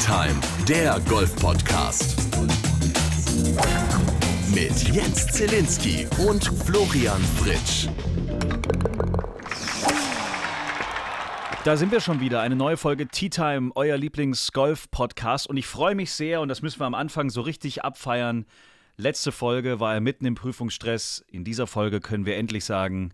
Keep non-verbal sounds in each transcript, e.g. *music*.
Time, der Golf-Podcast. Mit Jens Zelinski und Florian Fritsch. Da sind wir schon wieder. Eine neue Folge Tea Time, euer Lieblings-Golf-Podcast. Und ich freue mich sehr, und das müssen wir am Anfang so richtig abfeiern. Letzte Folge war er mitten im Prüfungsstress. In dieser Folge können wir endlich sagen,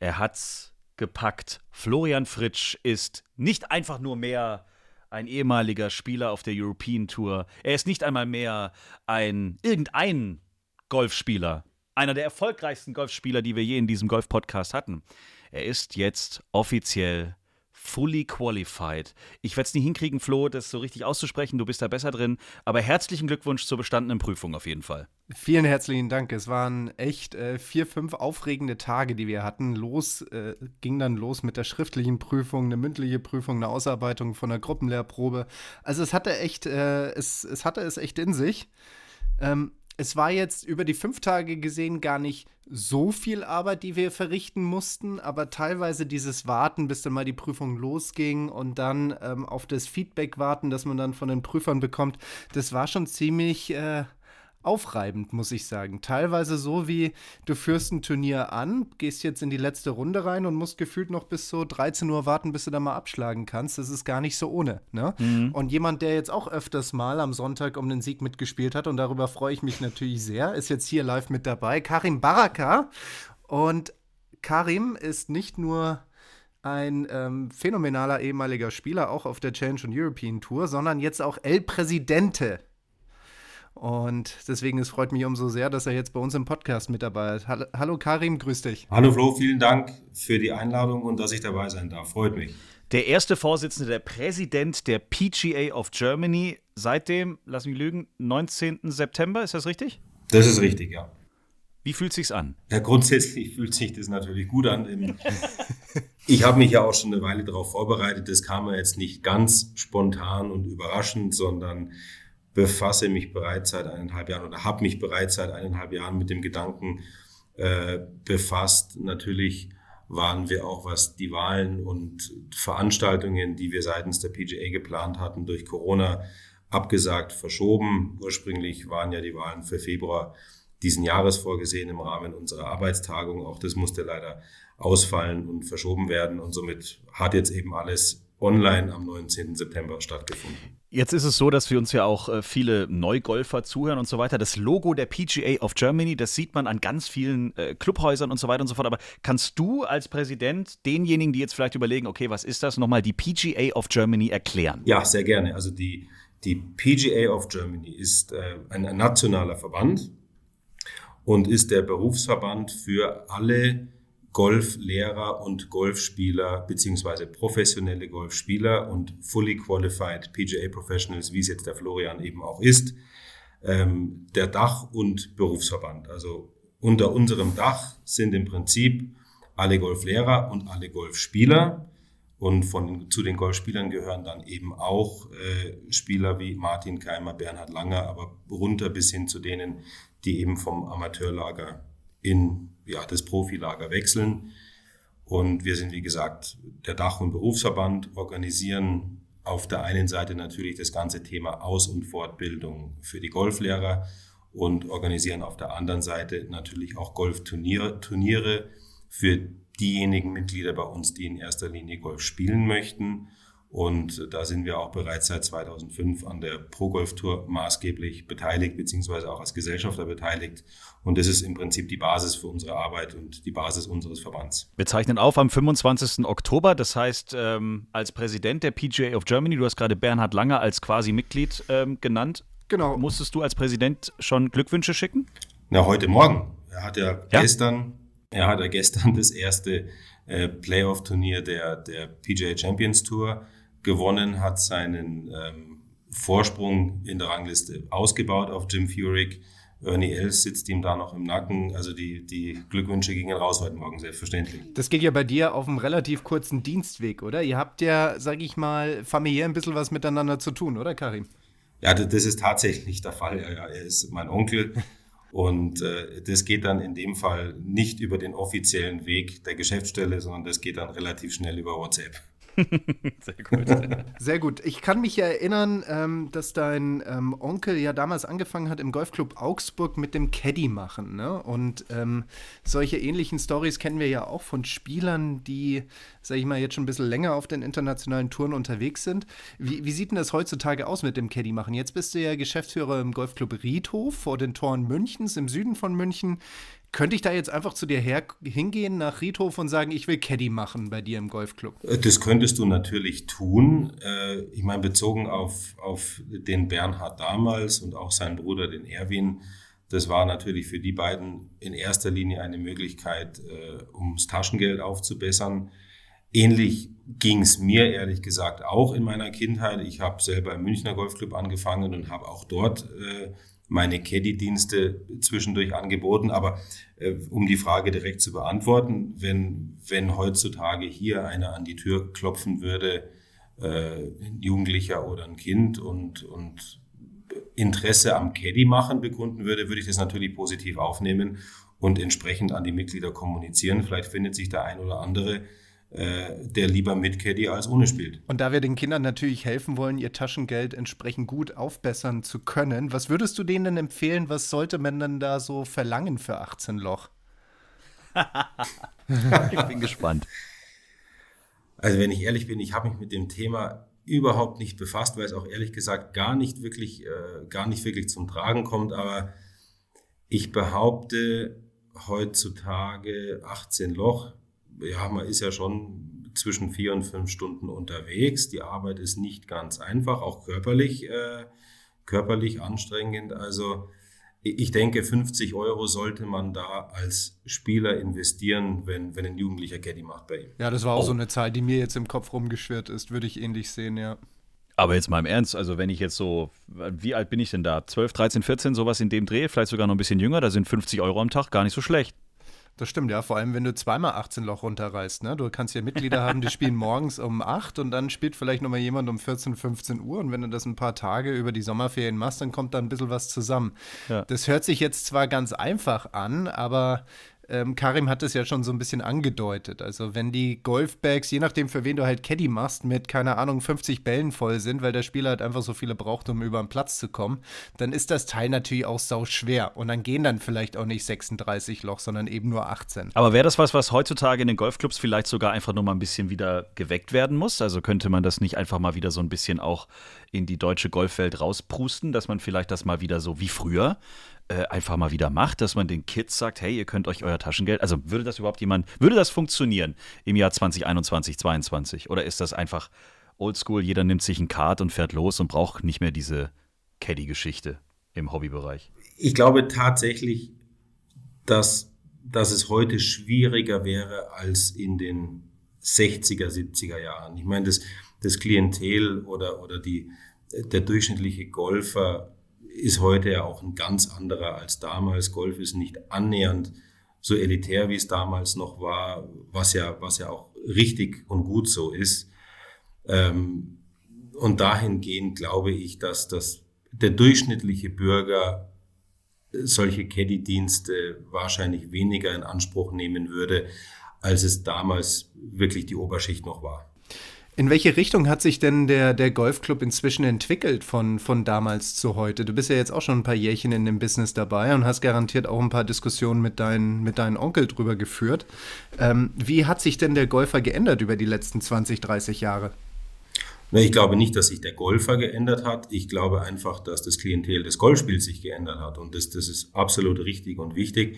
er hat's gepackt. Florian Fritsch ist nicht einfach nur mehr ein ehemaliger Spieler auf der European Tour. Er ist nicht einmal mehr ein irgendein Golfspieler. Einer der erfolgreichsten Golfspieler, die wir je in diesem Golf-Podcast hatten. Er ist jetzt offiziell fully qualified. Ich werde es nie hinkriegen, Flo, das so richtig auszusprechen. Du bist da besser drin. Aber herzlichen Glückwunsch zur bestandenen Prüfung auf jeden Fall. Vielen herzlichen Dank. Es waren echt äh, vier, fünf aufregende Tage, die wir hatten. Los äh, ging dann los mit der schriftlichen Prüfung, eine mündliche Prüfung, eine Ausarbeitung von der Gruppenlehrprobe. Also es hatte echt, äh, es, es hatte es echt in sich. Ähm, es war jetzt über die fünf Tage gesehen gar nicht so viel Arbeit, die wir verrichten mussten, aber teilweise dieses Warten, bis dann mal die Prüfung losging und dann ähm, auf das Feedback warten, das man dann von den Prüfern bekommt, das war schon ziemlich äh, aufreibend, muss ich sagen. Teilweise so wie du führst ein Turnier an, gehst jetzt in die letzte Runde rein und musst gefühlt noch bis so 13 Uhr warten, bis du da mal abschlagen kannst. Das ist gar nicht so ohne. Ne? Mhm. Und jemand, der jetzt auch öfters mal am Sonntag um den Sieg mitgespielt hat, und darüber freue ich mich natürlich sehr, ist jetzt hier live mit dabei, Karim Baraka. Und Karim ist nicht nur ein ähm, phänomenaler ehemaliger Spieler, auch auf der Challenge und European Tour, sondern jetzt auch El Presidente und deswegen es freut mich umso sehr, dass er jetzt bei uns im Podcast mit dabei ist. Hallo Karim, grüß dich. Hallo Flo, vielen Dank für die Einladung und dass ich dabei sein darf. Freut mich. Der erste Vorsitzende, der Präsident der PGA of Germany seit dem, lass mich lügen, 19. September, ist das richtig? Das ist richtig, ja. Wie fühlt sich's an? Ja, grundsätzlich fühlt sich das natürlich gut an. *laughs* ich habe mich ja auch schon eine Weile darauf vorbereitet. Das kam ja jetzt nicht ganz spontan und überraschend, sondern befasse mich bereits seit eineinhalb Jahren oder habe mich bereits seit eineinhalb Jahren mit dem Gedanken äh, befasst. Natürlich waren wir auch, was die Wahlen und Veranstaltungen, die wir seitens der PGA geplant hatten, durch Corona abgesagt, verschoben. Ursprünglich waren ja die Wahlen für Februar diesen Jahres vorgesehen im Rahmen unserer Arbeitstagung. Auch das musste leider ausfallen und verschoben werden. Und somit hat jetzt eben alles online am 19. September stattgefunden. Jetzt ist es so, dass wir uns ja auch äh, viele Neugolfer zuhören und so weiter. Das Logo der PGA of Germany, das sieht man an ganz vielen äh, Clubhäusern und so weiter und so fort. Aber kannst du als Präsident denjenigen, die jetzt vielleicht überlegen, okay, was ist das, nochmal die PGA of Germany erklären? Ja, sehr gerne. Also die, die PGA of Germany ist äh, ein nationaler Verband und ist der Berufsverband für alle Golflehrer und Golfspieler beziehungsweise professionelle Golfspieler und fully qualified PGA Professionals, wie es jetzt der Florian eben auch ist, ähm, der Dach- und Berufsverband. Also unter unserem Dach sind im Prinzip alle Golflehrer und alle Golfspieler. Und von, zu den Golfspielern gehören dann eben auch äh, Spieler wie Martin Keimer, Bernhard Langer, aber runter bis hin zu denen, die eben vom Amateurlager in ja, das Profilager wechseln. Und wir sind, wie gesagt, der Dach- und Berufsverband, organisieren auf der einen Seite natürlich das ganze Thema Aus- und Fortbildung für die Golflehrer und organisieren auf der anderen Seite natürlich auch Golfturniere Turniere für diejenigen Mitglieder bei uns, die in erster Linie Golf spielen möchten und da sind wir auch bereits seit 2005 an der Pro Golf Tour maßgeblich beteiligt, beziehungsweise auch als Gesellschafter beteiligt. Und das ist im Prinzip die Basis für unsere Arbeit und die Basis unseres Verbands. Wir zeichnen auf am 25. Oktober. Das heißt, ähm, als Präsident der PGA of Germany, du hast gerade Bernhard Langer als quasi Mitglied ähm, genannt. Genau. Musstest du als Präsident schon Glückwünsche schicken? Na, heute Morgen. Er hat ja, ja? gestern, er hat ja gestern *laughs* das erste äh, Playoff-Turnier der, der PGA Champions Tour gewonnen, hat seinen ähm, Vorsprung in der Rangliste ausgebaut auf Jim Furyk. Ernie Els sitzt ihm da noch im Nacken. Also die, die Glückwünsche gingen raus heute Morgen, selbstverständlich. Das geht ja bei dir auf einem relativ kurzen Dienstweg, oder? Ihr habt ja, sag ich mal, familiär ein bisschen was miteinander zu tun, oder Karim? Ja, das ist tatsächlich der Fall. Er ist mein Onkel. *laughs* Und äh, das geht dann in dem Fall nicht über den offiziellen Weg der Geschäftsstelle, sondern das geht dann relativ schnell über WhatsApp. *laughs* Sehr gut. Sehr gut. Ich kann mich erinnern, ähm, dass dein ähm, Onkel ja damals angefangen hat im Golfclub Augsburg mit dem Caddy machen. Ne? Und ähm, solche ähnlichen Stories kennen wir ja auch von Spielern, die, sag ich mal, jetzt schon ein bisschen länger auf den internationalen Touren unterwegs sind. Wie, wie sieht denn das heutzutage aus mit dem Caddy machen? Jetzt bist du ja Geschäftsführer im Golfclub Riedhof vor den Toren Münchens im Süden von München. Könnte ich da jetzt einfach zu dir her hingehen nach Riedhof und sagen, ich will Caddy machen bei dir im Golfclub? Äh, das könntest du natürlich tun. Äh, ich meine, bezogen auf, auf den Bernhard damals und auch seinen Bruder, den Erwin, das war natürlich für die beiden in erster Linie eine Möglichkeit, äh, ums Taschengeld aufzubessern. Ähnlich ging es mir ehrlich gesagt auch in meiner Kindheit. Ich habe selber im Münchner Golfclub angefangen und habe auch dort meine Caddy-Dienste zwischendurch angeboten. Aber äh, um die Frage direkt zu beantworten, wenn, wenn heutzutage hier einer an die Tür klopfen würde, äh, ein Jugendlicher oder ein Kind und, und Interesse am Caddy machen bekunden würde, würde ich das natürlich positiv aufnehmen und entsprechend an die Mitglieder kommunizieren. Vielleicht findet sich der ein oder andere, der lieber mit Caddy als ohne spielt. Und da wir den Kindern natürlich helfen wollen, ihr Taschengeld entsprechend gut aufbessern zu können, was würdest du denen denn empfehlen, was sollte man denn da so verlangen für 18 Loch? *laughs* ich bin gespannt. Also wenn ich ehrlich bin, ich habe mich mit dem Thema überhaupt nicht befasst, weil es auch ehrlich gesagt gar nicht wirklich, äh, gar nicht wirklich zum Tragen kommt. Aber ich behaupte heutzutage 18 Loch ja, man ist ja schon zwischen vier und fünf Stunden unterwegs. Die Arbeit ist nicht ganz einfach, auch körperlich, äh, körperlich anstrengend. Also ich denke, 50 Euro sollte man da als Spieler investieren, wenn, wenn ein Jugendlicher Caddy macht bei ihm. Ja, das war auch oh. so eine Zahl, die mir jetzt im Kopf rumgeschwirrt ist, würde ich ähnlich sehen, ja. Aber jetzt mal im Ernst, also wenn ich jetzt so, wie alt bin ich denn da? 12, 13, 14, sowas in dem Dreh, vielleicht sogar noch ein bisschen jünger, da sind 50 Euro am Tag gar nicht so schlecht. Das stimmt, ja. Vor allem, wenn du zweimal 18 Loch runterreißt. Ne? Du kannst ja Mitglieder haben, die spielen *laughs* morgens um 8 und dann spielt vielleicht nochmal jemand um 14, 15 Uhr. Und wenn du das ein paar Tage über die Sommerferien machst, dann kommt da ein bisschen was zusammen. Ja. Das hört sich jetzt zwar ganz einfach an, aber ähm, Karim hat es ja schon so ein bisschen angedeutet. Also wenn die Golfbags, je nachdem für wen du halt Caddy machst, mit, keine Ahnung, 50 Bällen voll sind, weil der Spieler halt einfach so viele braucht, um über den Platz zu kommen, dann ist das Teil natürlich auch sau schwer. Und dann gehen dann vielleicht auch nicht 36 Loch, sondern eben nur 18. Aber wäre das was, was heutzutage in den Golfclubs vielleicht sogar einfach nur mal ein bisschen wieder geweckt werden muss? Also könnte man das nicht einfach mal wieder so ein bisschen auch in die deutsche Golfwelt rausprusten, dass man vielleicht das mal wieder so wie früher äh, einfach mal wieder macht, dass man den Kids sagt, hey, ihr könnt euch euer Taschengeld, also würde das überhaupt jemand, würde das funktionieren im Jahr 2021, 2022 oder ist das einfach oldschool, jeder nimmt sich ein Kart und fährt los und braucht nicht mehr diese Caddy-Geschichte im Hobbybereich? Ich glaube tatsächlich, dass, dass es heute schwieriger wäre als in den 60er, 70er Jahren. Ich meine, das, das Klientel oder, oder die, der durchschnittliche Golfer ist heute ja auch ein ganz anderer als damals. Golf ist nicht annähernd so elitär, wie es damals noch war, was ja, was ja auch richtig und gut so ist. Ähm, und dahingehend glaube ich, dass das, der durchschnittliche Bürger solche Caddy-Dienste wahrscheinlich weniger in Anspruch nehmen würde, als es damals wirklich die Oberschicht noch war. In welche Richtung hat sich denn der, der Golfclub inzwischen entwickelt von, von damals zu heute? Du bist ja jetzt auch schon ein paar Jährchen in dem Business dabei und hast garantiert auch ein paar Diskussionen mit, dein, mit deinem Onkel drüber geführt. Ähm, wie hat sich denn der Golfer geändert über die letzten 20, 30 Jahre? Ich glaube nicht, dass sich der Golfer geändert hat. Ich glaube einfach, dass das Klientel des Golfspiels sich geändert hat. Und das, das ist absolut richtig und wichtig.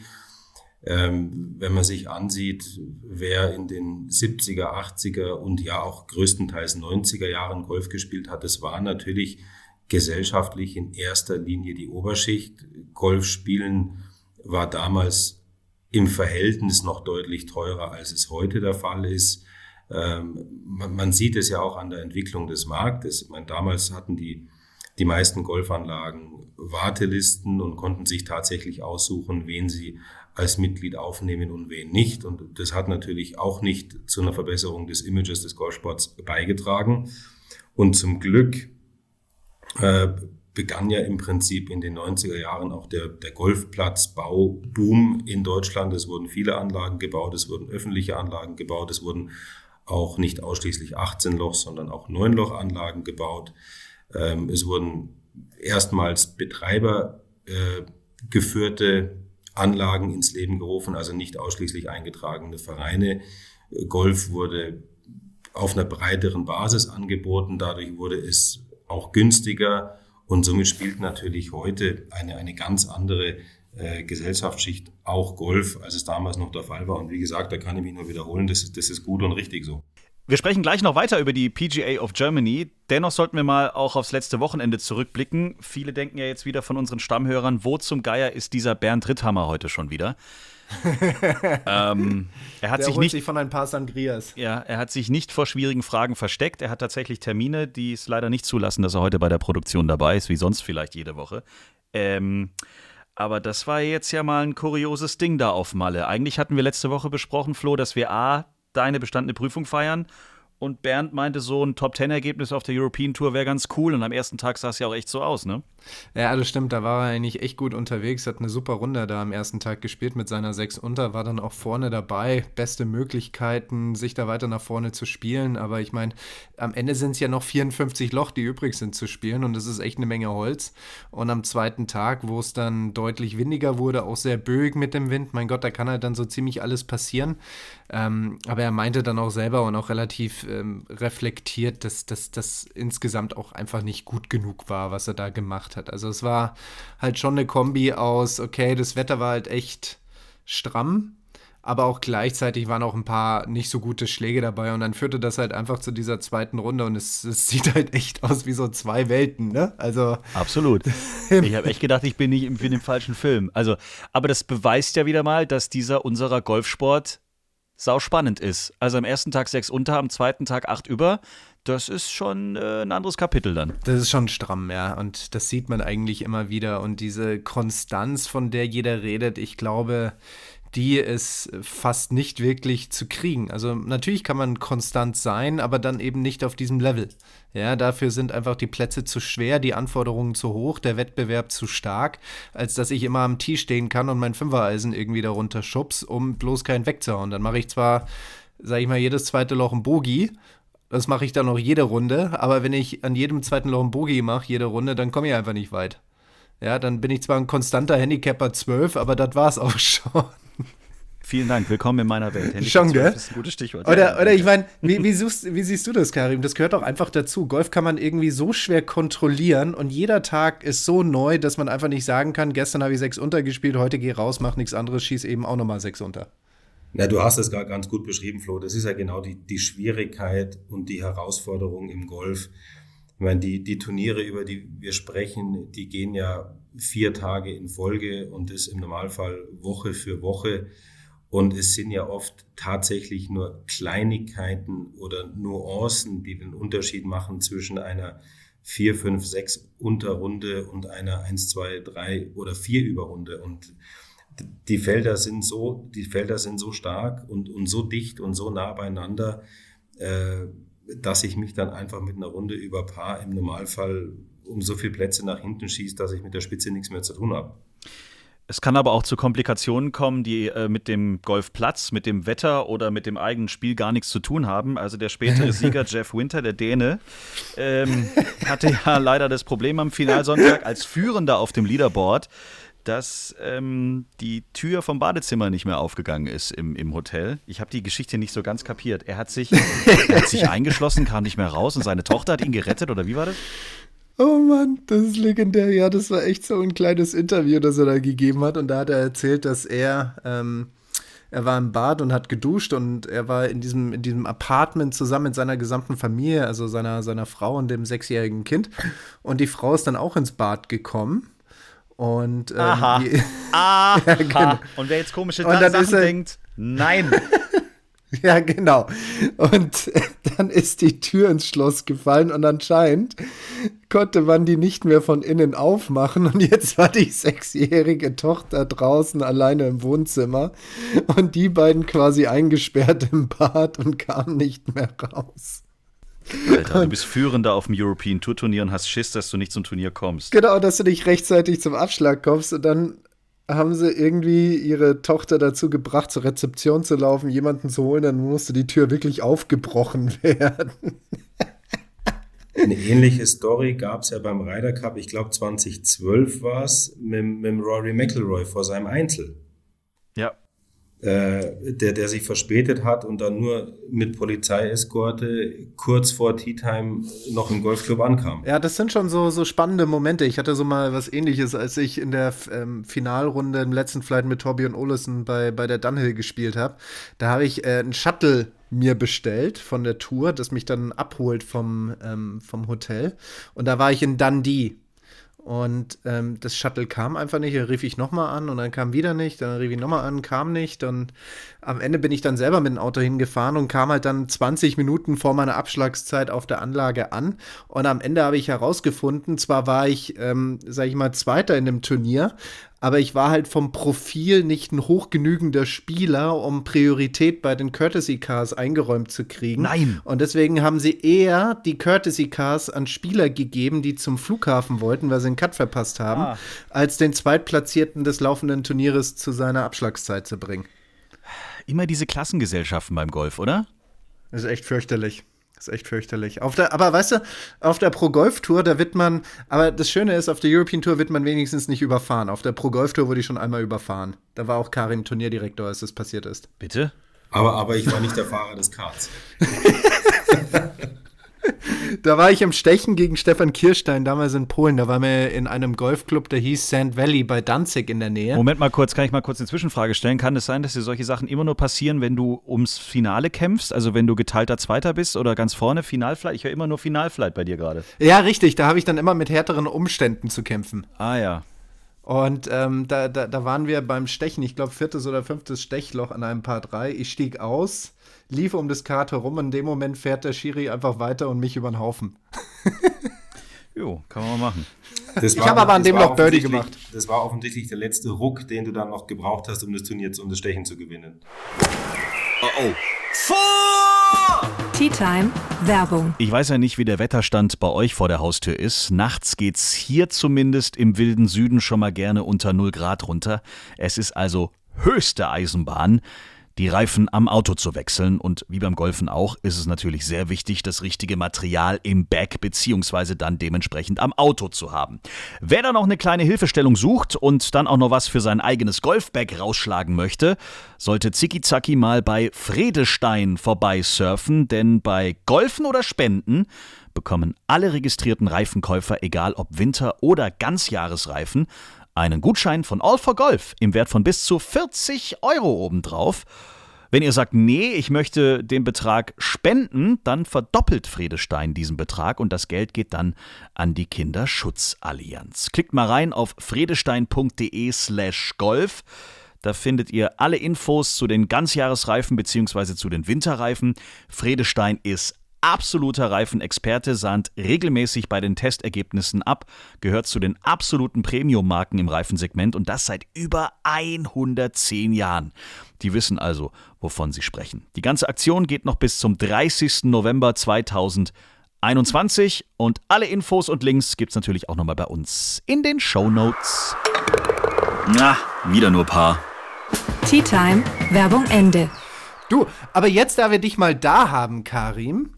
Ähm, wenn man sich ansieht, wer in den 70er, 80er und ja auch größtenteils 90er Jahren Golf gespielt hat, das war natürlich gesellschaftlich in erster Linie die Oberschicht. Golf spielen war damals im Verhältnis noch deutlich teurer, als es heute der Fall ist. Ähm, man, sieht es ja auch an der Entwicklung des Marktes. Meine, damals hatten die, die meisten Golfanlagen Wartelisten und konnten sich tatsächlich aussuchen, wen sie als Mitglied aufnehmen und wen nicht. Und das hat natürlich auch nicht zu einer Verbesserung des Images des Golfsports beigetragen. Und zum Glück äh, begann ja im Prinzip in den 90er Jahren auch der, der Golfplatzbauboom in Deutschland. Es wurden viele Anlagen gebaut, es wurden öffentliche Anlagen gebaut, es wurden auch nicht ausschließlich 18 Loch, sondern auch 9 Loch Anlagen gebaut. Ähm, es wurden erstmals Betreiber äh, geführte Anlagen ins Leben gerufen, also nicht ausschließlich eingetragene Vereine. Golf wurde auf einer breiteren Basis angeboten, dadurch wurde es auch günstiger und somit spielt natürlich heute eine, eine ganz andere äh, Gesellschaftsschicht auch Golf, als es damals noch der Fall war. Und wie gesagt, da kann ich mich nur wiederholen, das, das ist gut und richtig so. Wir sprechen gleich noch weiter über die PGA of Germany. Dennoch sollten wir mal auch aufs letzte Wochenende zurückblicken. Viele denken ja jetzt wieder von unseren Stammhörern, wo zum Geier ist dieser Bernd Ritthammer heute schon wieder? *laughs* ähm, er hat Der sich holt nicht sich von ein paar Sangrias. Ja, er hat sich nicht vor schwierigen Fragen versteckt. Er hat tatsächlich Termine, die es leider nicht zulassen, dass er heute bei der Produktion dabei ist, wie sonst vielleicht jede Woche. Ähm, aber das war jetzt ja mal ein kurioses Ding da auf Malle. Eigentlich hatten wir letzte Woche besprochen, Flo, dass wir A, deine bestandene Prüfung feiern und Bernd meinte, so ein Top-10-Ergebnis auf der European Tour wäre ganz cool. Und am ersten Tag sah es ja auch echt so aus, ne? Ja, das stimmt. Da war er eigentlich echt gut unterwegs. Hat eine super Runde da am ersten Tag gespielt mit seiner 6 unter. War dann auch vorne dabei. Beste Möglichkeiten, sich da weiter nach vorne zu spielen. Aber ich meine, am Ende sind es ja noch 54 Loch, die übrig sind zu spielen. Und das ist echt eine Menge Holz. Und am zweiten Tag, wo es dann deutlich windiger wurde, auch sehr böig mit dem Wind. Mein Gott, da kann halt dann so ziemlich alles passieren. Ähm, aber er meinte dann auch selber und auch relativ ähm, reflektiert, dass das insgesamt auch einfach nicht gut genug war, was er da gemacht hat. Also es war halt schon eine Kombi aus, okay, das Wetter war halt echt stramm, aber auch gleichzeitig waren auch ein paar nicht so gute Schläge dabei und dann führte das halt einfach zu dieser zweiten Runde und es, es sieht halt echt aus wie so zwei Welten, ne? Also absolut. *laughs* Ich habe echt gedacht, ich bin nicht im, im falschen Film. Also, aber das beweist ja wieder mal, dass dieser unserer Golfsport sau spannend ist. Also am ersten Tag sechs unter, am zweiten Tag acht über. Das ist schon äh, ein anderes Kapitel dann. Das ist schon stramm, ja. Und das sieht man eigentlich immer wieder. Und diese Konstanz, von der jeder redet, ich glaube, die ist fast nicht wirklich zu kriegen. Also natürlich kann man konstant sein, aber dann eben nicht auf diesem Level. Ja, dafür sind einfach die Plätze zu schwer, die Anforderungen zu hoch, der Wettbewerb zu stark, als dass ich immer am Tee stehen kann und mein Fünfereisen irgendwie darunter schubs, um bloß keinen wegzuhauen. Dann mache ich zwar, sage ich mal, jedes zweite Loch ein Bogie, das mache ich dann noch jede Runde, aber wenn ich an jedem zweiten Loch ein Bogie mache, jede Runde, dann komme ich einfach nicht weit. Ja, dann bin ich zwar ein konstanter Handicapper 12, aber das war's auch *laughs* schon. Vielen Dank, willkommen in meiner Welt. Handicap Schon, gell? ist ein gutes Stichwort. Oder, oder ich meine, wie, wie, wie, siehst du das, Karim? Das gehört doch einfach dazu. Golf kann man irgendwie so schwer kontrollieren und jeder Tag ist so neu, dass man einfach nicht sagen kann, gestern habe ich sechs untergespielt, heute gehe raus, mach nichts anderes, schieß eben auch nochmal sechs unter. Na, du hast es gerade ganz gut beschrieben, Flo. Das ist ja genau die, die Schwierigkeit und die Herausforderung im Golf. Ich meine, die, die Turniere, über die wir sprechen, die gehen ja vier Tage in Folge und ist im Normalfall Woche für Woche. Und es sind ja oft tatsächlich nur Kleinigkeiten oder Nuancen, die den Unterschied machen zwischen einer 4, 5, 6 Unterrunde und einer 1, 2, 3 oder 4 Überrunde. Und die Felder sind so, die Felder sind so stark und, und so dicht und so nah beieinander, äh, dass ich mich dann einfach mit einer Runde über Paar im Normalfall um so viele Plätze nach hinten schieße, dass ich mit der Spitze nichts mehr zu tun habe. Es kann aber auch zu Komplikationen kommen, die äh, mit dem Golfplatz, mit dem Wetter oder mit dem eigenen Spiel gar nichts zu tun haben. Also der spätere *laughs* Sieger Jeff Winter, der Däne, ähm, hatte ja leider das Problem am Finalsonntag als Führender auf dem Leaderboard, dass ähm, die Tür vom Badezimmer nicht mehr aufgegangen ist im, im Hotel. Ich habe die Geschichte nicht so ganz kapiert. Er hat, sich, er hat sich *laughs* eingeschlossen, kam nicht mehr raus und seine Tochter hat ihn gerettet oder wie war das? Oh Mann, das ist legendär. Ja, das war echt so ein kleines Interview, das er da gegeben hat. Und da hat er erzählt, dass er, ähm, er war im Bad und hat geduscht und er war in diesem, in diesem Apartment zusammen mit seiner gesamten Familie, also seiner, seiner Frau und dem sechsjährigen Kind. Und die Frau ist dann auch ins Bad gekommen. Und ähm, Aha. Die, *laughs* Aha. ja, genau. Und wer jetzt komische Sachen denkt, nein. *laughs* Ja, genau. Und *laughs* dann ist die Tür ins Schloss gefallen und anscheinend konnte man die nicht mehr von innen aufmachen. Und jetzt war die sechsjährige Tochter draußen alleine im Wohnzimmer und die beiden quasi eingesperrt im Bad und kamen nicht mehr raus. Alter, du bist Führender auf dem European Tour Turnier und hast Schiss, dass du nicht zum Turnier kommst. Genau, dass du nicht rechtzeitig zum Abschlag kommst und dann haben sie irgendwie ihre Tochter dazu gebracht, zur Rezeption zu laufen, jemanden zu holen, dann musste die Tür wirklich aufgebrochen *laughs* werden. Eine ähnliche Story gab es ja beim Ryder Cup, ich glaube 2012 war es, mit, mit Rory McIlroy vor seinem Einzel. Äh, der, der sich verspätet hat und dann nur mit Polizeieskorte kurz vor Tea Time noch im Golfclub ankam. Ja, das sind schon so, so spannende Momente. Ich hatte so mal was ähnliches, als ich in der ähm, Finalrunde im letzten Flight mit Torbjörn Olesen bei, bei der Dunhill gespielt habe. Da habe ich äh, einen Shuttle mir bestellt von der Tour, das mich dann abholt vom, ähm, vom Hotel. Und da war ich in Dundee. Und ähm, das Shuttle kam einfach nicht. Da rief ich nochmal an und dann kam wieder nicht. Dann rief ich nochmal an, kam nicht. Und am Ende bin ich dann selber mit dem Auto hingefahren und kam halt dann 20 Minuten vor meiner Abschlagszeit auf der Anlage an. Und am Ende habe ich herausgefunden, zwar war ich, ähm, sag ich mal, Zweiter in dem Turnier, aber ich war halt vom Profil nicht ein hochgenügender Spieler, um Priorität bei den Courtesy Cars eingeräumt zu kriegen. Nein. Und deswegen haben sie eher die Courtesy Cars an Spieler gegeben, die zum Flughafen wollten, weil sie einen Cut verpasst haben, Ah. als den Zweitplatzierten des laufenden Turnieres zu seiner Abschlagszeit zu bringen. Immer diese Klassengesellschaften beim Golf, oder? Das ist echt fürchterlich. Das ist echt fürchterlich. Auf der, aber weißt du, auf der Pro Golf Tour, da wird man, aber das Schöne ist, auf der European Tour wird man wenigstens nicht überfahren. Auf der Pro Golf Tour wurde ich schon einmal überfahren. Da war auch Karim Turnierdirektor, als das passiert ist. Bitte? Aber, aber ich war nicht der Fahrer des Karts. *laughs* Da war ich im Stechen gegen Stefan Kirstein, damals in Polen. Da waren wir in einem Golfclub, der hieß Sand Valley bei Danzig in der Nähe. Moment mal kurz, kann ich mal kurz eine Zwischenfrage stellen? Kann es sein, dass dir solche Sachen immer nur passieren, wenn du ums Finale kämpfst? Also wenn du geteilter Zweiter bist oder ganz vorne Finalflight? Ich höre immer nur Finalflight bei dir gerade. Ja, richtig. Da habe ich dann immer mit härteren Umständen zu kämpfen. Ah ja. Und ähm, da, da, da waren wir beim Stechen, ich glaube viertes oder fünftes Stechloch an einem Paar 3. Ich stieg aus, lief um das Kart herum in dem Moment fährt der Schiri einfach weiter und mich über den Haufen. *laughs* Jo, kann man mal machen. Das Ich habe aber an dem war noch Birdie gemacht. Das war offensichtlich der letzte Ruck, den du dann noch gebraucht hast, um das Turnier, zu- um das Stechen zu gewinnen. Tea Time Werbung. Ich weiß ja nicht, wie der Wetterstand bei euch vor der Haustür ist. Nachts geht's hier zumindest im wilden Süden schon mal gerne unter 0 Grad runter. Es ist also höchste Eisenbahn, die Reifen am Auto zu wechseln. Und wie beim Golfen auch, ist es natürlich sehr wichtig, das richtige Material im Bag beziehungsweise dann dementsprechend am Auto zu haben. Wer da noch eine kleine Hilfestellung sucht und dann auch noch was für sein eigenes Golfbag rausschlagen möchte, sollte Zicki-Zacki mal bei Fredestein vorbeisurfen, denn bei Golfen oder Spenden bekommen alle registrierten Reifenkäufer, egal ob Winter- oder Ganzjahresreifen, einen Gutschein von All for Golf im Wert von bis zu 40 Euro obendrauf. Wenn ihr sagt, nee, ich möchte den Betrag spenden, dann verdoppelt Fredestein diesen Betrag und das Geld geht dann an die Kinderschutzallianz. Klickt mal rein auf fredestein.de slash golf. Da findet ihr alle Infos zu den Ganzjahresreifen bzw. zu den Winterreifen. Fredestein ist absoluter Reifenexperte, sahnt regelmäßig bei den Testergebnissen ab, gehört zu den absoluten Premium-Marken im Reifensegment und das seit über 110 Jahren. Die wissen also, wovon sie sprechen. Die ganze Aktion geht noch bis zum 30. November 2021 und alle Infos und Links gibt's natürlich auch nochmal bei uns in den Show Notes. Na, wieder nur Paar. Tea Time Werbung Ende. Du, aber jetzt, da wir dich mal da haben, Karim,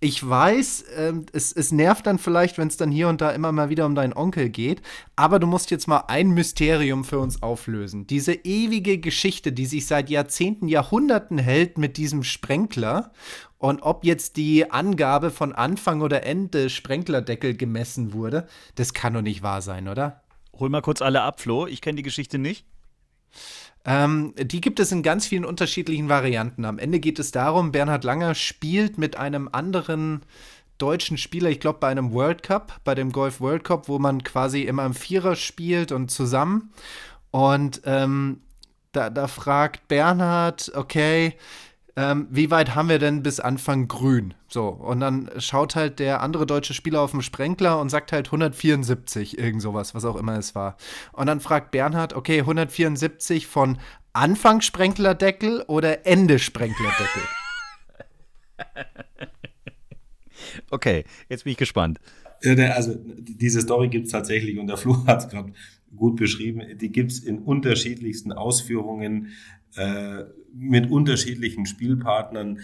ich weiß, ähm, es, es nervt dann vielleicht, wenn es dann hier und da immer mal wieder um deinen Onkel geht, aber du musst jetzt mal ein Mysterium für uns auflösen. Diese ewige Geschichte, die sich seit Jahrzehnten, Jahrhunderten hält mit diesem Sprenkler und ob jetzt die Angabe von Anfang oder Ende Sprenklerdeckel gemessen wurde, das kann doch nicht wahr sein, oder? Hol mal kurz alle ab, Flo. Ich kenne die Geschichte nicht. Ähm, die gibt es in ganz vielen unterschiedlichen Varianten. Am Ende geht es darum, Bernhard Langer spielt mit einem anderen deutschen Spieler, ich glaube bei einem World Cup, bei dem Golf World Cup, wo man quasi immer im Vierer spielt und zusammen. Und ähm, da, da fragt Bernhard, okay, ähm, wie weit haben wir denn bis Anfang grün? So, und dann schaut halt der andere deutsche Spieler auf den Sprenkler und sagt halt 174, irgend sowas, was auch immer es war. Und dann fragt Bernhard, okay, 174 von Anfang Sprenklerdeckel oder Ende Sprenklerdeckel? *laughs* Okay, jetzt bin ich gespannt. Also diese Story gibt es tatsächlich und der Flo *laughs* hat es gerade gut beschrieben. Die gibt es in unterschiedlichsten Ausführungen äh, mit unterschiedlichen Spielpartnern.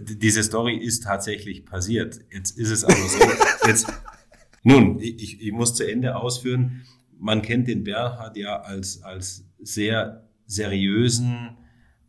Diese Story ist tatsächlich passiert. Jetzt ist es aber so. *laughs* Jetzt, nun, ich, ich muss zu Ende ausführen. Man kennt den Bernhard ja als, als sehr seriösen,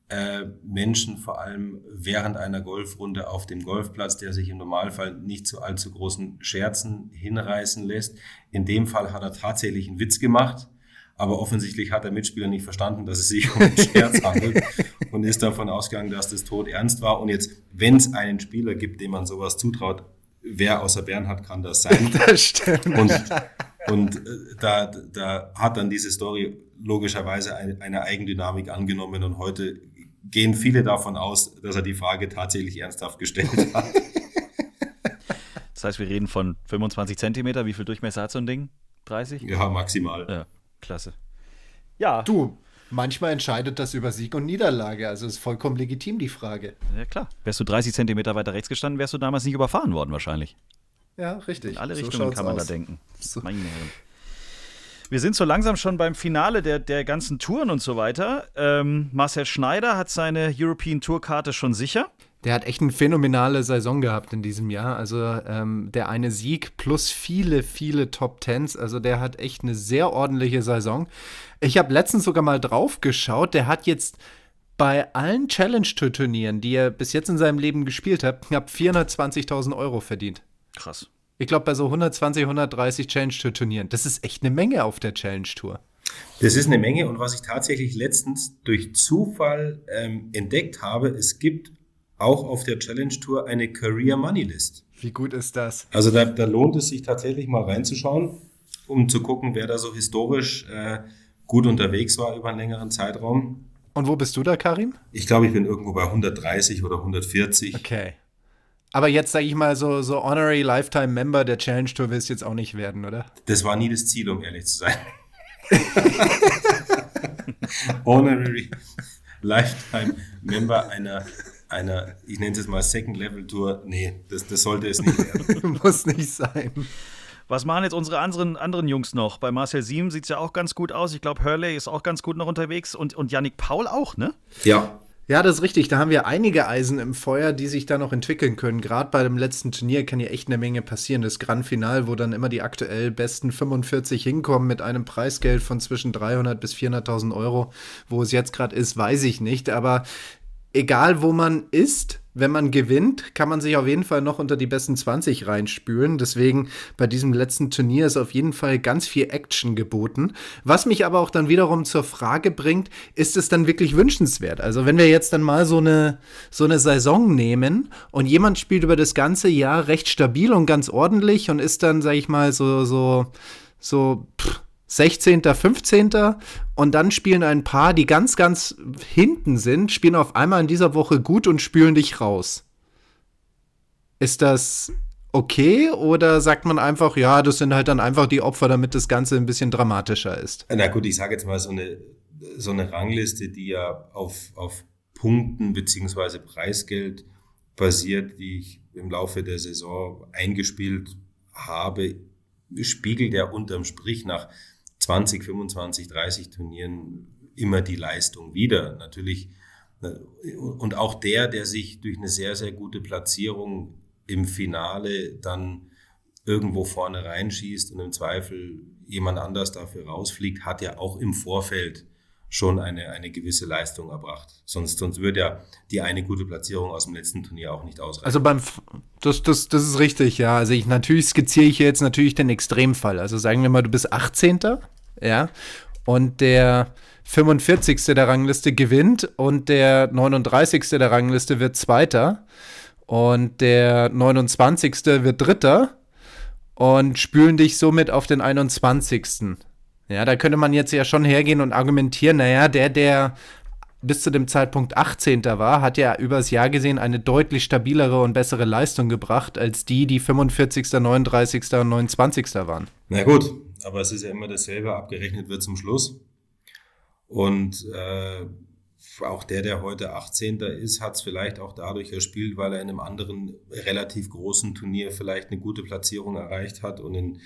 äh, Menschen, vor allem während einer Golfrunde auf dem Golfplatz, der sich im Normalfall nicht zu allzu großen Scherzen hinreißen lässt. In dem Fall hat er tatsächlich einen Witz gemacht, aber offensichtlich hat der Mitspieler nicht verstanden, dass es sich um einen Scherz *laughs* handelt und ist davon ausgegangen, dass das Tod ernst war. Und jetzt, wenn es einen Spieler gibt, dem man sowas zutraut, wer außer Bernhard kann das sein? *laughs* Das stimmt. Und, und äh, da, da hat dann diese Story logischerweise eine, eine Eigendynamik angenommen und heute gehen viele davon aus, dass er die Frage tatsächlich ernsthaft gestellt hat. Das heißt, wir reden von 25 Zentimeter. Wie viel Durchmesser hat so ein Ding? 30? Ja, maximal. Ja, klasse. Ja. Du, manchmal entscheidet das über Sieg und Niederlage. Also ist vollkommen legitim die Frage. Ja, klar. Wärst du 30 Zentimeter weiter rechts gestanden, wärst du damals nicht überfahren worden, wahrscheinlich. Ja, richtig. In alle So Richtungen kann man aus. da denken. So. Meine Herren. Wir sind so langsam schon beim Finale der, der ganzen Touren und so weiter. Ähm, Marcel Schneider hat seine European Tour-Karte schon sicher. Der hat echt eine phänomenale Saison gehabt in diesem Jahr. Also ähm, der eine Sieg plus viele, viele Top Tens. Also der hat echt eine sehr ordentliche Saison. Ich habe letztens sogar mal drauf geschaut. Der hat jetzt bei allen Challenge-Tour-Turnieren, die er bis jetzt in seinem Leben gespielt hat, knapp 420.000 Euro verdient. Krass. Ich glaube, bei so 120, 130 Challenge-Tour-Turnieren. Das ist echt eine Menge auf der Challenge-Tour. Das ist eine Menge und was ich tatsächlich letztens durch Zufall ähm, entdeckt habe, es gibt auch auf der Challenge Tour eine Career Money List. Wie gut ist das? Also da, da lohnt es sich tatsächlich mal reinzuschauen, um zu gucken, wer da so historisch äh, gut unterwegs war über einen längeren Zeitraum. Und wo bist du da, Karim? Ich glaube, ich bin irgendwo bei 130 oder 140. Okay. Aber jetzt sage ich mal, so, so Honorary Lifetime Member der Challenge Tour willst du jetzt auch nicht werden, oder? Das war nie das Ziel, um ehrlich zu sein. *laughs* Honorary Lifetime Member einer, einer ich nenne es jetzt mal Second Level Tour. Nee, das, das sollte es nicht werden. *laughs* Muss nicht sein. Was machen jetzt unsere anderen, anderen Jungs noch? Bei Marcel Siem sieht es ja auch ganz gut aus. Ich glaube, Hurley ist auch ganz gut noch unterwegs und, und Yannick Paul auch, ne? Ja, Ja, das ist richtig. Da haben wir einige Eisen im Feuer, die sich da noch entwickeln können. Gerade bei dem letzten Turnier kann ja echt eine Menge passieren. Das Grand Final, wo dann immer die aktuell besten 45 hinkommen mit einem Preisgeld von zwischen 300 bis 400.000 Euro. Wo es jetzt gerade ist, weiß ich nicht. Aber egal wo man ist, wenn man gewinnt, kann man sich auf jeden Fall noch unter die besten 20 reinspülen. Deswegen bei diesem letzten Turnier ist auf jeden Fall ganz viel Action geboten. Was mich aber auch dann wiederum zur Frage bringt, ist es dann wirklich wünschenswert? Also wenn wir jetzt dann mal so eine, so eine Saison nehmen und jemand spielt über das ganze Jahr recht stabil und ganz ordentlich und ist dann, sag ich mal, so, so, so, pff, 16., 15. und dann spielen ein paar, die ganz, ganz hinten sind, spielen auf einmal in dieser Woche gut und spülen dich raus. Ist das okay oder sagt man einfach, ja, das sind halt dann einfach die Opfer, damit das Ganze ein bisschen dramatischer ist? na gut, ich sage jetzt mal so eine, so eine Rangliste, die ja auf, auf Punkten beziehungsweise Preisgeld basiert, die ich im Laufe der Saison eingespielt habe, spiegelt ja unterm Strich nach 20, 25, 30 Turnieren immer die Leistung wieder. Natürlich, äh, und auch der, der sich durch eine sehr, sehr gute Platzierung im Finale dann irgendwo vorne reinschießt und im Zweifel jemand anders dafür rausfliegt, hat ja auch im Vorfeld schon eine, eine gewisse Leistung erbracht. Sonst, sonst würde ja die eine gute Platzierung aus dem letzten Turnier auch nicht ausreichen. Also beim, F- das, das, das ist richtig, ja. Also ich, natürlich skizziere ich jetzt natürlich den Extremfall. Also sagen wir mal, du bist 18. Ja. Und der 45. der Rangliste gewinnt und der 39. der Rangliste wird Zweiter. Und der 29. wird Dritter und spülen dich somit auf den 21. Ja, da könnte man jetzt ja schon hergehen und argumentieren, naja, der, der bis zu dem Zeitpunkt 18. war, hat ja übers Jahr gesehen eine deutlich stabilere und bessere Leistung gebracht, als die, die 45., 39. und 29. waren. Na gut, aber es ist ja immer dasselbe, abgerechnet wird zum Schluss. Und äh, auch der, der heute 18. ist, hat es vielleicht auch dadurch erspielt, weil er in einem anderen relativ großen Turnier vielleicht eine gute Platzierung erreicht hat und in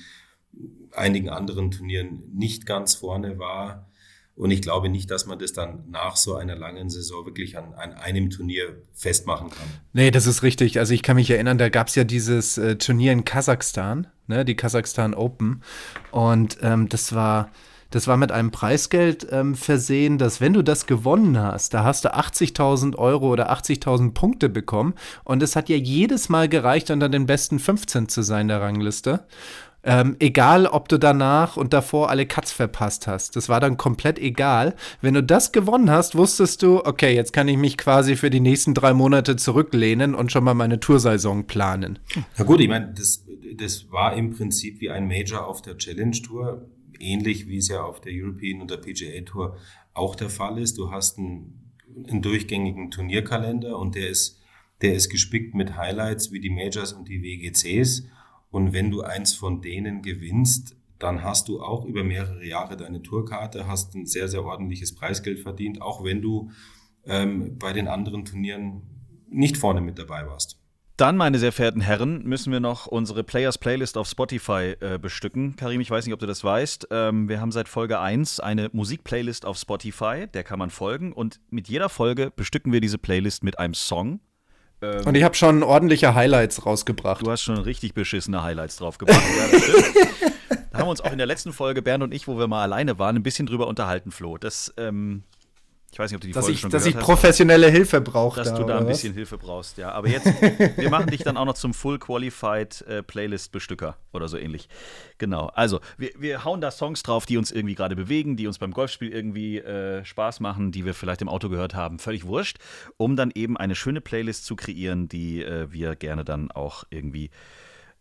einigen anderen Turnieren nicht ganz vorne war. Und ich glaube nicht, dass man das dann nach so einer langen Saison wirklich an, an einem Turnier festmachen kann. Nee, das ist richtig. Also ich kann mich erinnern, da gab es ja dieses äh, Turnier in Kasachstan, ne, die Kasachstan Open. Und ähm, das war. Das war mit einem Preisgeld ähm, versehen, dass wenn du das gewonnen hast, da hast du 80.000 Euro oder 80.000 Punkte bekommen. Und es hat ja jedes Mal gereicht, unter den besten 15 zu sein der Rangliste. Ähm, egal, ob du danach und davor alle Cuts verpasst hast. Das war dann komplett egal. Wenn du das gewonnen hast, wusstest du, okay, jetzt kann ich mich quasi für die nächsten drei Monate zurücklehnen und schon mal meine Toursaison planen. Na gut, ich meine, das, das war im Prinzip wie ein Major auf der Challenge Tour, ähnlich wie es ja auf der European und der PGA Tour auch der Fall ist. Du hast einen, einen durchgängigen Turnierkalender und der ist, der ist gespickt mit Highlights wie die Majors und die WGCs. Und wenn du eins von denen gewinnst, dann hast du auch über mehrere Jahre deine Tourkarte, hast ein sehr, sehr ordentliches Preisgeld verdient, auch wenn du ähm, bei den anderen Turnieren nicht vorne mit dabei warst. Dann, meine sehr verehrten Herren, müssen wir noch unsere Players Playlist auf Spotify äh, bestücken. Karim, ich weiß nicht, ob du das weißt. Ähm, wir haben seit Folge 1 eine Musikplaylist auf Spotify, der kann man folgen. Und mit jeder Folge bestücken wir diese Playlist mit einem Song. Ähm, und ich habe schon ordentliche Highlights rausgebracht. Du hast schon richtig beschissene Highlights draufgebracht. ja, *laughs* da haben wir uns auch in der letzten Folge, Bernd und ich, wo wir mal alleine waren, ein bisschen drüber unterhalten, Flo. Das, ähm, ich weiß nicht, ob du die dass Folge ich, schon Dass ich hast. professionelle Hilfe brauche. Dass da, du da ein was? bisschen Hilfe brauchst, ja. Aber jetzt, *laughs* wir machen dich dann auch noch zum Full Qualified äh, Playlist-Bestücker oder so ähnlich. Genau. Also, wir, wir hauen da Songs drauf, die uns irgendwie gerade bewegen, die uns beim Golfspiel irgendwie äh, Spaß machen, die wir vielleicht im Auto gehört haben. Völlig wurscht, um dann eben eine schöne Playlist zu kreieren, die äh, wir gerne dann auch irgendwie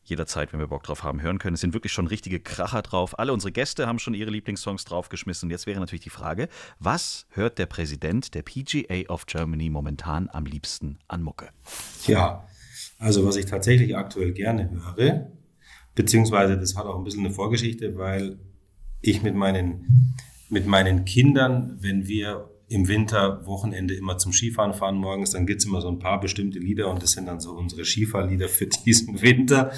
jederzeit, wenn wir Bock drauf haben, hören können. Es sind wirklich schon richtige Kracher drauf. Alle unsere Gäste haben schon ihre Lieblingssongs draufgeschmissen. Jetzt wäre natürlich die Frage, was hört der Präsident der PGA of Germany momentan am liebsten an Mucke? Ja, also was ich tatsächlich aktuell gerne höre, beziehungsweise das hat auch ein bisschen eine Vorgeschichte, weil ich mit meinen, mit meinen Kindern, wenn wir im Winter Wochenende immer zum Skifahren fahren morgens, dann gibt's immer so ein paar bestimmte Lieder und das sind dann so unsere Skifahrlieder für *laughs* diesen Winter.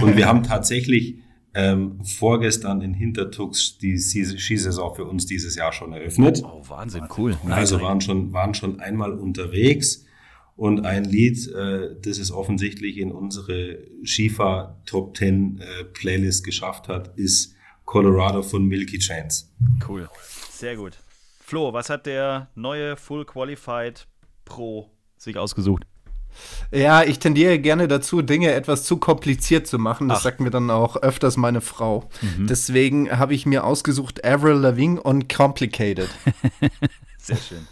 Und wir haben tatsächlich ähm, vorgestern in Hintertux die Skisaison für uns dieses Jahr schon eröffnet. Oh, Wahnsinn, cool. Also waren schon, waren schon einmal unterwegs und ein Lied, äh, das es offensichtlich in unsere Skifahr Top 10 äh, Playlist geschafft hat, ist Colorado von Milky Chance. Cool. Sehr gut. Flo, was hat der neue Full Qualified Pro sich ausgesucht? Ja, ich tendiere gerne dazu, Dinge etwas zu kompliziert zu machen. Das Ach. sagt mir dann auch öfters meine Frau. Deswegen habe ich mir ausgesucht Avril Lavigne und Complicated. *laughs* Sehr schön.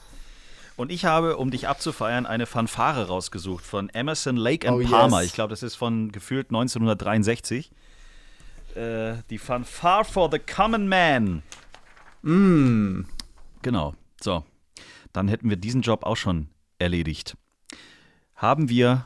Und ich habe, um dich abzufeiern, eine Fanfare rausgesucht von Emerson Lake and Oh, Palmer. yes. Ich glaube, das ist von gefühlt 1963. Äh, die Fanfare for the Common Man. Mm. Genau. So. Dann hätten wir diesen Job auch schon erledigt. Haben wir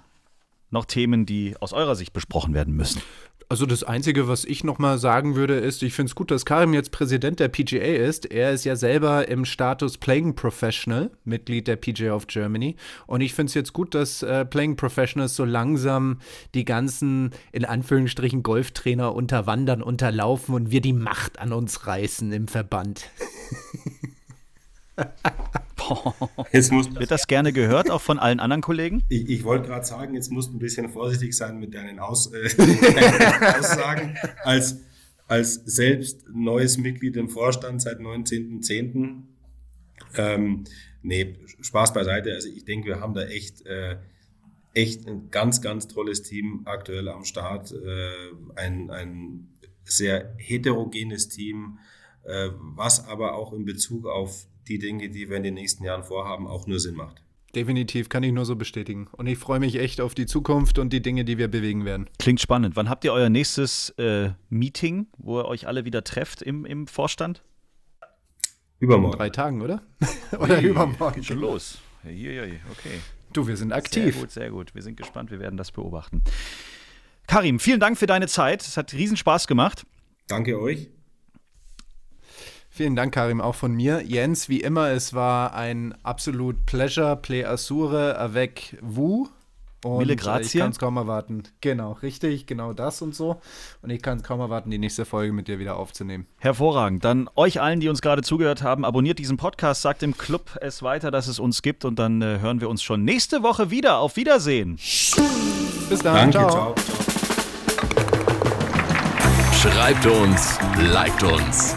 noch Themen, die aus eurer Sicht besprochen werden müssen? Also das Einzige, was ich noch mal sagen würde, ist, ich finde es gut, dass Karim jetzt Präsident der PGA ist. Er ist ja selber im Status Playing Professional, Mitglied der PGA of Germany. Und ich finde es jetzt gut, dass äh, Playing Professionals so langsam die ganzen, in Anführungsstrichen, Golftrainer unterwandern, unterlaufen und wir die Macht an uns reißen im Verband. *laughs* Jetzt musst, Wird das gerne gehört, auch von allen anderen Kollegen? ich, ich wollte gerade sagen, jetzt musst du ein bisschen vorsichtig sein mit deinen Aus, äh, deinen *laughs* Aussagen. Als, als selbst neues Mitglied im Vorstand seit 19.10. Ähm, nee, Spaß beiseite. Also ich denke, wir haben da echt, äh, echt ein ganz, ganz tolles Team aktuell am Start. Äh, ein, ein sehr heterogenes Team, äh, was aber auch in Bezug auf die Dinge, die wir in den nächsten Jahren vorhaben, auch nur Sinn macht. Definitiv, kann ich nur so bestätigen. Und ich freue mich echt auf die Zukunft und die Dinge, die wir bewegen werden. Klingt spannend. Wann habt ihr euer nächstes äh, Meeting, wo ihr euch alle wieder trefft im, im Vorstand? In Übermorgen. drei Tagen, oder? *laughs* oder übermorgen. Geht schon los. Hier, okay. Du, wir sind Sehr aktiv. gut, sehr gut. Wir sind gespannt, wir werden das beobachten. Karim, vielen Dank für deine Zeit. Es hat riesen Spaß gemacht. Danke euch. Vielen Dank, Karim, auch von mir. Jens, wie immer, es war ein absolut Pleasure, Play Assure avec vous. Und Mille grazie. Ich kann es kaum erwarten. Genau, richtig, genau das und so. Und ich kann es kaum erwarten, die nächste Folge mit dir wieder aufzunehmen. Hervorragend. Dann euch allen, die uns gerade zugehört haben, abonniert diesen Podcast, sagt im Club es weiter, dass es uns gibt und dann äh, hören wir uns schon nächste Woche wieder. Auf Wiedersehen. Bis dann. Danke, ciao. ciao. ciao. Schreibt uns, liked uns.